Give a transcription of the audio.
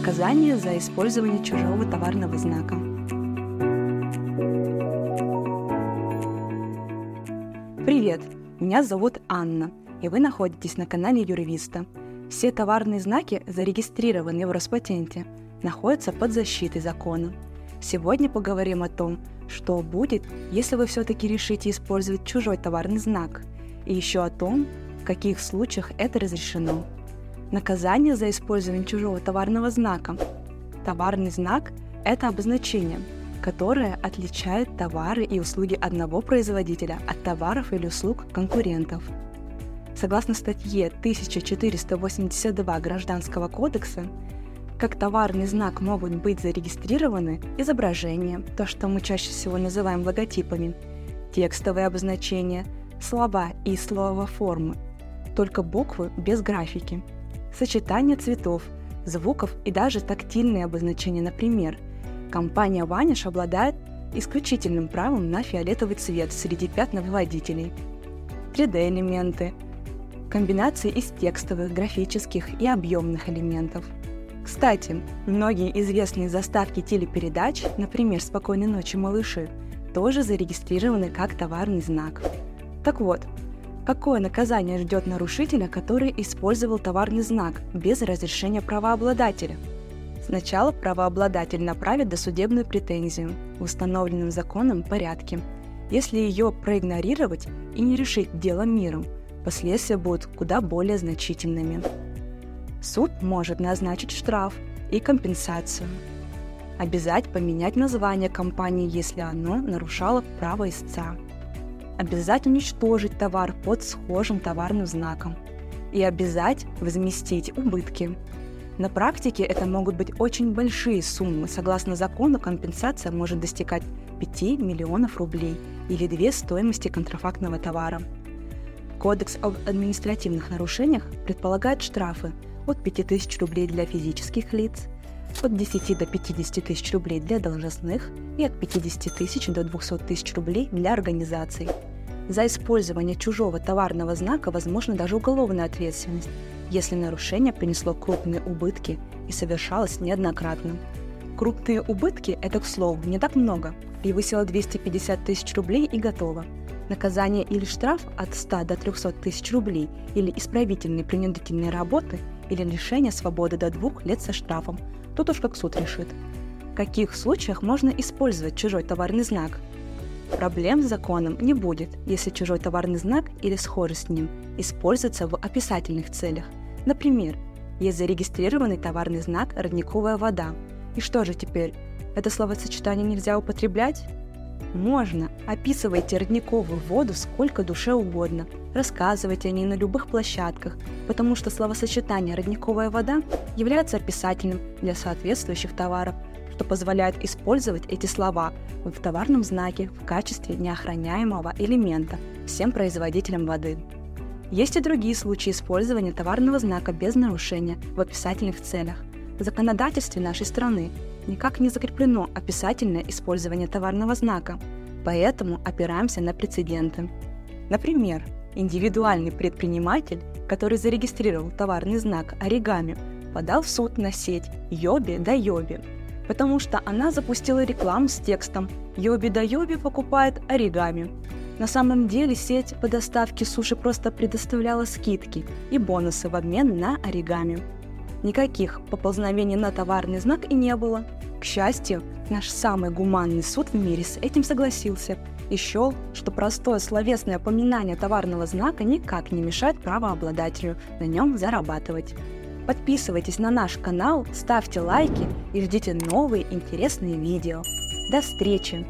Наказание за использование чужого товарного знака. Привет! Меня зовут Анна, и вы находитесь на канале Юрвиста. Все товарные знаки, зарегистрированные в Роспатенте, находятся под защитой закона. Сегодня поговорим о том, что будет, если вы все-таки решите использовать чужой товарный знак, и еще о том, в каких случаях это разрешено. Наказание за использование чужого товарного знака. Товарный знак – это обозначение, которое отличает товары и услуги одного производителя от товаров или услуг конкурентов. Согласно статье 1482 Гражданского кодекса, как товарный знак могут быть зарегистрированы изображения, то, что мы чаще всего называем логотипами, текстовые обозначения, слова и словоформы, только буквы без графики, сочетание цветов, звуков и даже тактильные обозначения, например, компания Ваниш обладает исключительным правом на фиолетовый цвет среди пятновыводителей. 3D-элементы, комбинации из текстовых, графических и объемных элементов – кстати, многие известные заставки телепередач, например «Спокойной ночи, малыши», тоже зарегистрированы как товарный знак. Так вот, какое наказание ждет нарушителя, который использовал товарный знак без разрешения правообладателя? Сначала правообладатель направит досудебную претензию в установленном законом порядке. Если ее проигнорировать и не решить дело миром, последствия будут куда более значительными. Суд может назначить штраф и компенсацию. Обязать поменять название компании, если оно нарушало право истца. Обязать уничтожить товар под схожим товарным знаком. И обязать возместить убытки. На практике это могут быть очень большие суммы. Согласно закону, компенсация может достигать 5 миллионов рублей или две стоимости контрафактного товара. Кодекс об административных нарушениях предполагает штрафы – от 5000 рублей для физических лиц, от 10 до 50 тысяч рублей для должностных и от 50 тысяч до 200 тысяч рублей для организаций. За использование чужого товарного знака возможна даже уголовная ответственность, если нарушение принесло крупные убытки и совершалось неоднократно. Крупные убытки – это, к слову, не так много. Превысило 250 тысяч рублей и готово. Наказание или штраф от 100 до 300 тысяч рублей или исправительные принудительные работы – или лишение свободы до двух лет со штрафом. Тут уж как суд решит. В каких случаях можно использовать чужой товарный знак? Проблем с законом не будет, если чужой товарный знак или схожесть с ним используется в описательных целях. Например, есть зарегистрированный товарный знак «родниковая вода». И что же теперь? Это словосочетание нельзя употреблять? Можно. Описывайте родниковую воду сколько душе угодно. Рассказывайте о ней на любых площадках, потому что словосочетание «родниковая вода» является описательным для соответствующих товаров, что позволяет использовать эти слова в товарном знаке в качестве неохраняемого элемента всем производителям воды. Есть и другие случаи использования товарного знака без нарушения в описательных целях. В законодательстве нашей страны никак не закреплено описательное использование товарного знака, поэтому опираемся на прецеденты. Например, индивидуальный предприниматель, который зарегистрировал товарный знак оригами, подал в суд на сеть Йоби да Йоби, потому что она запустила рекламу с текстом «Йоби да Йоби покупает оригами». На самом деле сеть по доставке суши просто предоставляла скидки и бонусы в обмен на оригами. Никаких поползновений на товарный знак и не было. К счастью, наш самый гуманный суд в мире с этим согласился и счел, что простое словесное упоминание товарного знака никак не мешает правообладателю на нем зарабатывать. Подписывайтесь на наш канал, ставьте лайки и ждите новые интересные видео. До встречи!